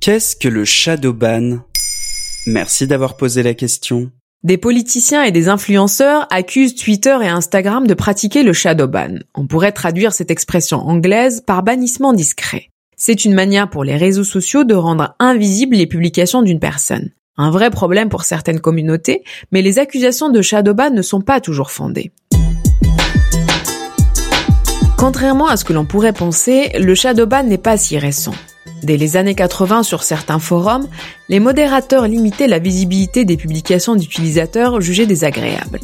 Qu'est-ce que le shadowban Merci d'avoir posé la question. Des politiciens et des influenceurs accusent Twitter et Instagram de pratiquer le shadowban. On pourrait traduire cette expression anglaise par bannissement discret. C'est une manière pour les réseaux sociaux de rendre invisibles les publications d'une personne. Un vrai problème pour certaines communautés, mais les accusations de shadowban ne sont pas toujours fondées. Contrairement à ce que l'on pourrait penser, le shadowban n'est pas si récent. Dès les années 80 sur certains forums, les modérateurs limitaient la visibilité des publications d'utilisateurs jugées désagréables.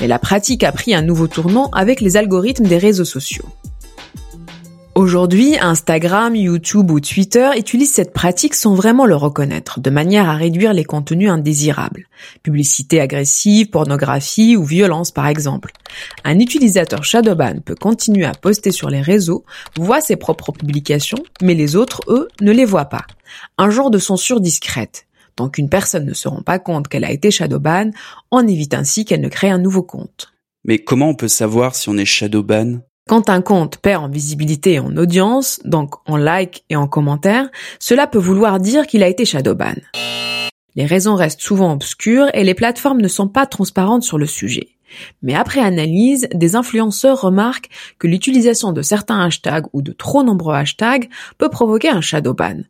Mais la pratique a pris un nouveau tournant avec les algorithmes des réseaux sociaux. Aujourd'hui, Instagram, YouTube ou Twitter utilisent cette pratique sans vraiment le reconnaître, de manière à réduire les contenus indésirables. Publicité agressive, pornographie ou violence par exemple. Un utilisateur Shadowban peut continuer à poster sur les réseaux, voit ses propres publications, mais les autres, eux, ne les voient pas. Un genre de censure discrète. Tant qu'une personne ne se rend pas compte qu'elle a été Shadowban, on évite ainsi qu'elle ne crée un nouveau compte. Mais comment on peut savoir si on est Shadowban? Quand un compte perd en visibilité et en audience, donc en like et en commentaire, cela peut vouloir dire qu'il a été shadowban. Les raisons restent souvent obscures et les plateformes ne sont pas transparentes sur le sujet. Mais après analyse, des influenceurs remarquent que l'utilisation de certains hashtags ou de trop nombreux hashtags peut provoquer un shadowban.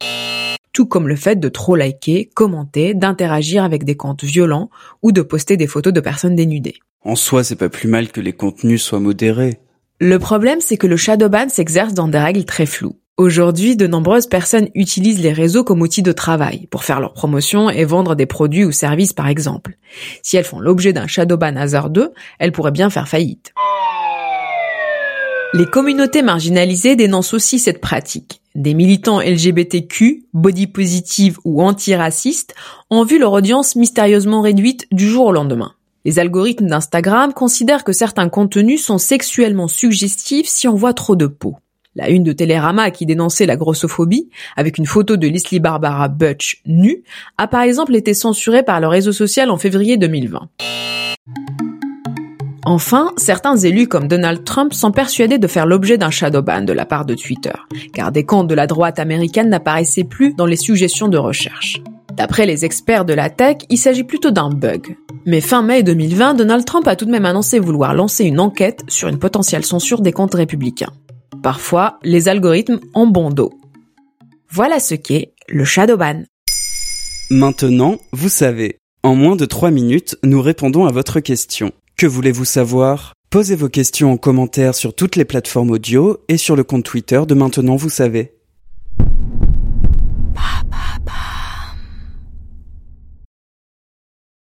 Tout comme le fait de trop liker, commenter, d'interagir avec des comptes violents ou de poster des photos de personnes dénudées. En soi, c'est pas plus mal que les contenus soient modérés. Le problème, c'est que le shadowban s'exerce dans des règles très floues. Aujourd'hui, de nombreuses personnes utilisent les réseaux comme outil de travail, pour faire leur promotion et vendre des produits ou services par exemple. Si elles font l'objet d'un shadowban hasardeux, elles pourraient bien faire faillite. Les communautés marginalisées dénoncent aussi cette pratique. Des militants LGBTQ, body positive ou antiracistes ont vu leur audience mystérieusement réduite du jour au lendemain. Les algorithmes d'Instagram considèrent que certains contenus sont sexuellement suggestifs si on voit trop de peau. La une de Télérama qui dénonçait la grossophobie, avec une photo de Leslie Barbara Butch nue, a par exemple été censurée par le réseau social en février 2020. Enfin, certains élus comme Donald Trump sont persuadés de faire l'objet d'un shadowban de la part de Twitter, car des comptes de la droite américaine n'apparaissaient plus dans les suggestions de recherche. D'après les experts de la tech, il s'agit plutôt d'un bug. Mais fin mai 2020, Donald Trump a tout de même annoncé vouloir lancer une enquête sur une potentielle censure des comptes républicains. Parfois, les algorithmes ont bon dos. Voilà ce qu'est le shadowban. Maintenant, vous savez. En moins de 3 minutes, nous répondons à votre question. Que voulez-vous savoir? Posez vos questions en commentaire sur toutes les plateformes audio et sur le compte Twitter de Maintenant, vous savez.